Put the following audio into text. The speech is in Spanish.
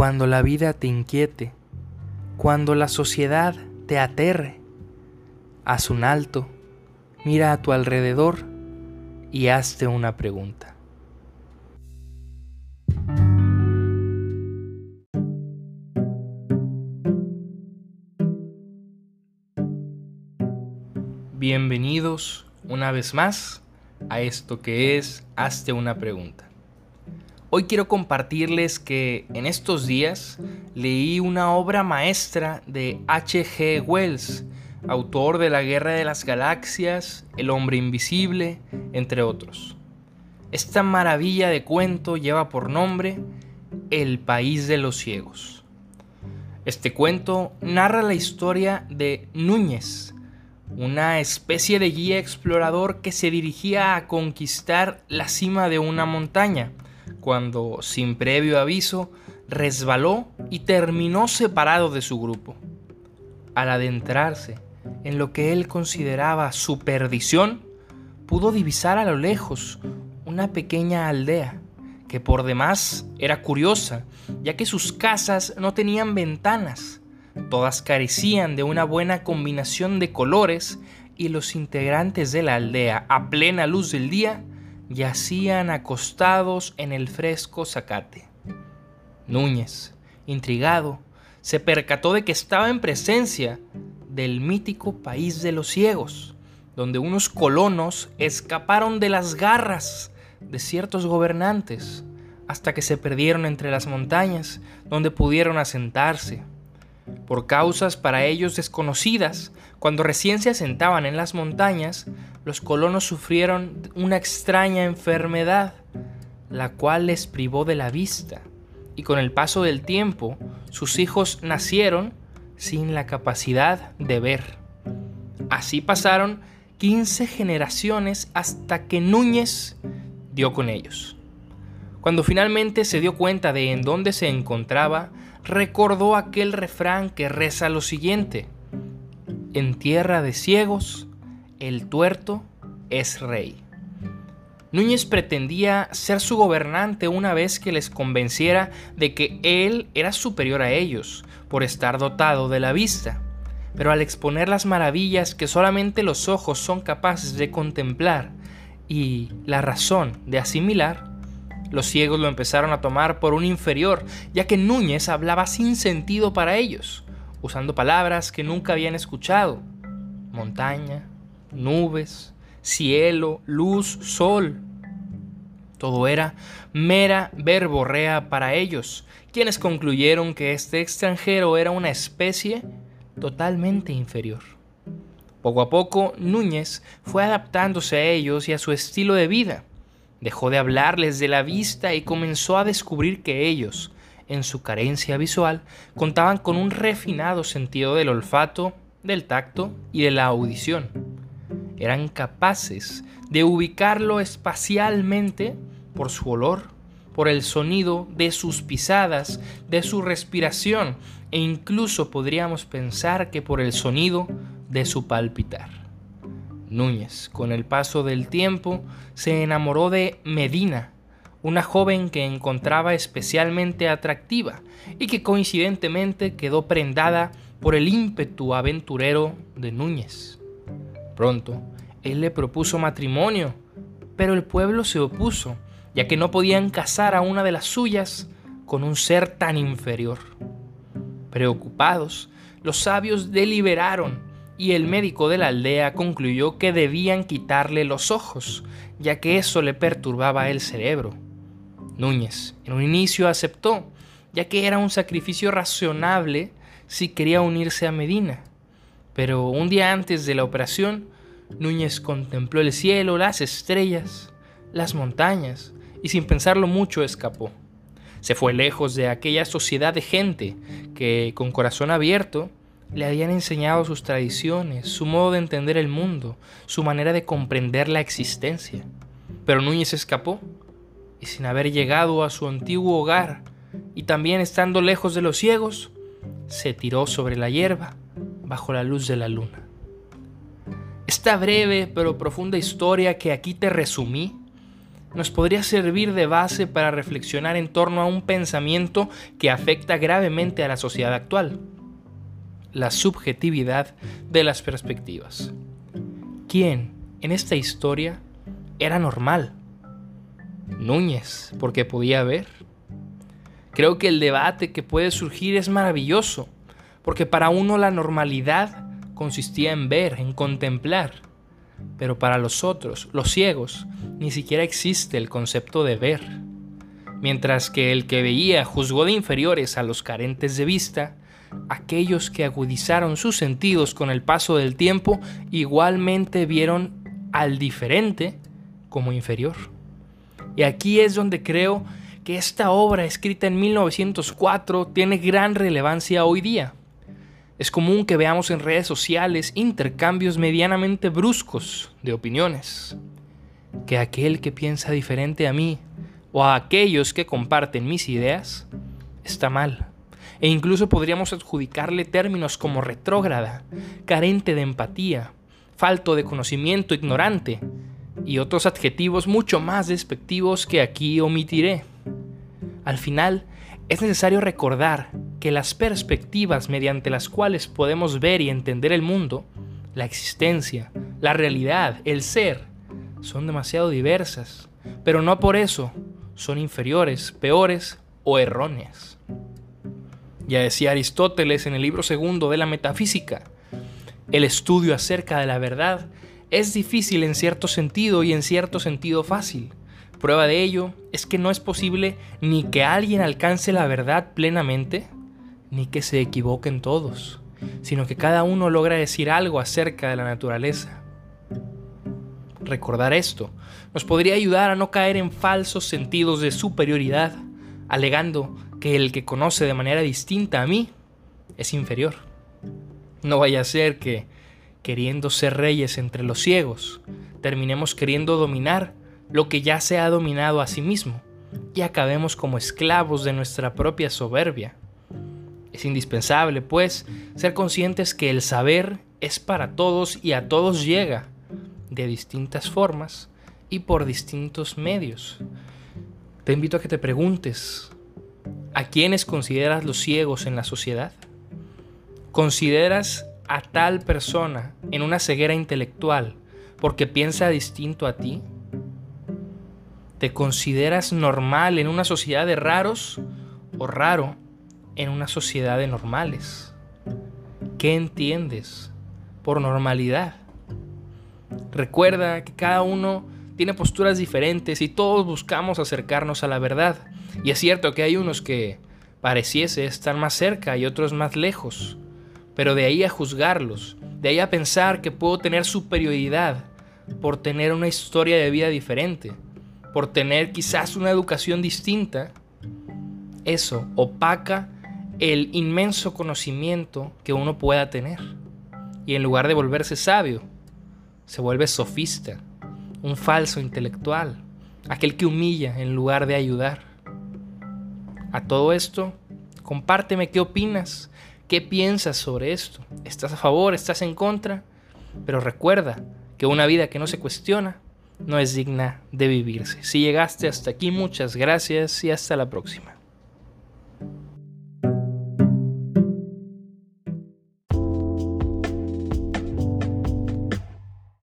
cuando la vida te inquiete, cuando la sociedad te aterre, haz un alto, mira a tu alrededor y hazte una pregunta. Bienvenidos una vez más a esto que es Hazte una pregunta. Hoy quiero compartirles que en estos días leí una obra maestra de H.G. Wells, autor de La Guerra de las Galaxias, El Hombre Invisible, entre otros. Esta maravilla de cuento lleva por nombre El País de los Ciegos. Este cuento narra la historia de Núñez, una especie de guía explorador que se dirigía a conquistar la cima de una montaña cuando, sin previo aviso, resbaló y terminó separado de su grupo. Al adentrarse en lo que él consideraba su perdición, pudo divisar a lo lejos una pequeña aldea, que por demás era curiosa, ya que sus casas no tenían ventanas, todas carecían de una buena combinación de colores y los integrantes de la aldea, a plena luz del día, yacían acostados en el fresco zacate. Núñez, intrigado, se percató de que estaba en presencia del mítico país de los ciegos, donde unos colonos escaparon de las garras de ciertos gobernantes hasta que se perdieron entre las montañas donde pudieron asentarse. Por causas para ellos desconocidas, cuando recién se asentaban en las montañas, los colonos sufrieron una extraña enfermedad, la cual les privó de la vista, y con el paso del tiempo sus hijos nacieron sin la capacidad de ver. Así pasaron 15 generaciones hasta que Núñez dio con ellos. Cuando finalmente se dio cuenta de en dónde se encontraba, recordó aquel refrán que reza lo siguiente, en tierra de ciegos, el tuerto es rey. Núñez pretendía ser su gobernante una vez que les convenciera de que él era superior a ellos, por estar dotado de la vista. Pero al exponer las maravillas que solamente los ojos son capaces de contemplar y la razón de asimilar, los ciegos lo empezaron a tomar por un inferior, ya que Núñez hablaba sin sentido para ellos, usando palabras que nunca habían escuchado. Montaña, nubes, cielo, luz, sol. Todo era mera verborrea para ellos, quienes concluyeron que este extranjero era una especie totalmente inferior. Poco a poco, Núñez fue adaptándose a ellos y a su estilo de vida Dejó de hablarles de la vista y comenzó a descubrir que ellos, en su carencia visual, contaban con un refinado sentido del olfato, del tacto y de la audición. Eran capaces de ubicarlo espacialmente por su olor, por el sonido de sus pisadas, de su respiración e incluso podríamos pensar que por el sonido de su palpitar. Núñez, con el paso del tiempo, se enamoró de Medina, una joven que encontraba especialmente atractiva y que coincidentemente quedó prendada por el ímpetu aventurero de Núñez. Pronto, él le propuso matrimonio, pero el pueblo se opuso, ya que no podían casar a una de las suyas con un ser tan inferior. Preocupados, los sabios deliberaron y el médico de la aldea concluyó que debían quitarle los ojos, ya que eso le perturbaba el cerebro. Núñez en un inicio aceptó, ya que era un sacrificio razonable si quería unirse a Medina. Pero un día antes de la operación, Núñez contempló el cielo, las estrellas, las montañas, y sin pensarlo mucho escapó. Se fue lejos de aquella sociedad de gente que, con corazón abierto, le habían enseñado sus tradiciones, su modo de entender el mundo, su manera de comprender la existencia. Pero Núñez escapó y sin haber llegado a su antiguo hogar y también estando lejos de los ciegos, se tiró sobre la hierba bajo la luz de la luna. Esta breve pero profunda historia que aquí te resumí nos podría servir de base para reflexionar en torno a un pensamiento que afecta gravemente a la sociedad actual, la subjetividad de las perspectivas. ¿Quién en esta historia era normal? Núñez, porque podía ver. Creo que el debate que puede surgir es maravilloso, porque para uno la normalidad consistía en ver, en contemplar, pero para los otros, los ciegos, ni siquiera existe el concepto de ver. Mientras que el que veía juzgó de inferiores a los carentes de vista, aquellos que agudizaron sus sentidos con el paso del tiempo igualmente vieron al diferente como inferior. Y aquí es donde creo que esta obra escrita en 1904 tiene gran relevancia hoy día. Es común que veamos en redes sociales intercambios medianamente bruscos de opiniones. Que aquel que piensa diferente a mí o a aquellos que comparten mis ideas está mal. E incluso podríamos adjudicarle términos como retrógrada, carente de empatía, falto de conocimiento, ignorante, y otros adjetivos mucho más despectivos que aquí omitiré. Al final, es necesario recordar que las perspectivas mediante las cuales podemos ver y entender el mundo, la existencia, la realidad, el ser, son demasiado diversas, pero no por eso son inferiores, peores o erróneas. Ya decía Aristóteles en el libro segundo de la Metafísica, el estudio acerca de la verdad es difícil en cierto sentido y en cierto sentido fácil. Prueba de ello es que no es posible ni que alguien alcance la verdad plenamente, ni que se equivoquen todos, sino que cada uno logra decir algo acerca de la naturaleza. Recordar esto nos podría ayudar a no caer en falsos sentidos de superioridad, alegando que el que conoce de manera distinta a mí es inferior. No vaya a ser que queriendo ser reyes entre los ciegos, terminemos queriendo dominar lo que ya se ha dominado a sí mismo y acabemos como esclavos de nuestra propia soberbia. Es indispensable, pues, ser conscientes que el saber es para todos y a todos llega, de distintas formas y por distintos medios. Te invito a que te preguntes, ¿a quiénes consideras los ciegos en la sociedad? ¿Consideras a tal persona en una ceguera intelectual porque piensa distinto a ti? ¿Te consideras normal en una sociedad de raros o raro en una sociedad de normales? ¿Qué entiendes por normalidad? Recuerda que cada uno tiene posturas diferentes y todos buscamos acercarnos a la verdad. Y es cierto que hay unos que pareciese estar más cerca y otros más lejos. Pero de ahí a juzgarlos, de ahí a pensar que puedo tener superioridad por tener una historia de vida diferente, por tener quizás una educación distinta, eso opaca el inmenso conocimiento que uno pueda tener. Y en lugar de volverse sabio, se vuelve sofista, un falso intelectual, aquel que humilla en lugar de ayudar. A todo esto, compárteme qué opinas ¿Qué piensas sobre esto? ¿Estás a favor? ¿Estás en contra? Pero recuerda que una vida que no se cuestiona no es digna de vivirse. Si llegaste hasta aquí, muchas gracias y hasta la próxima.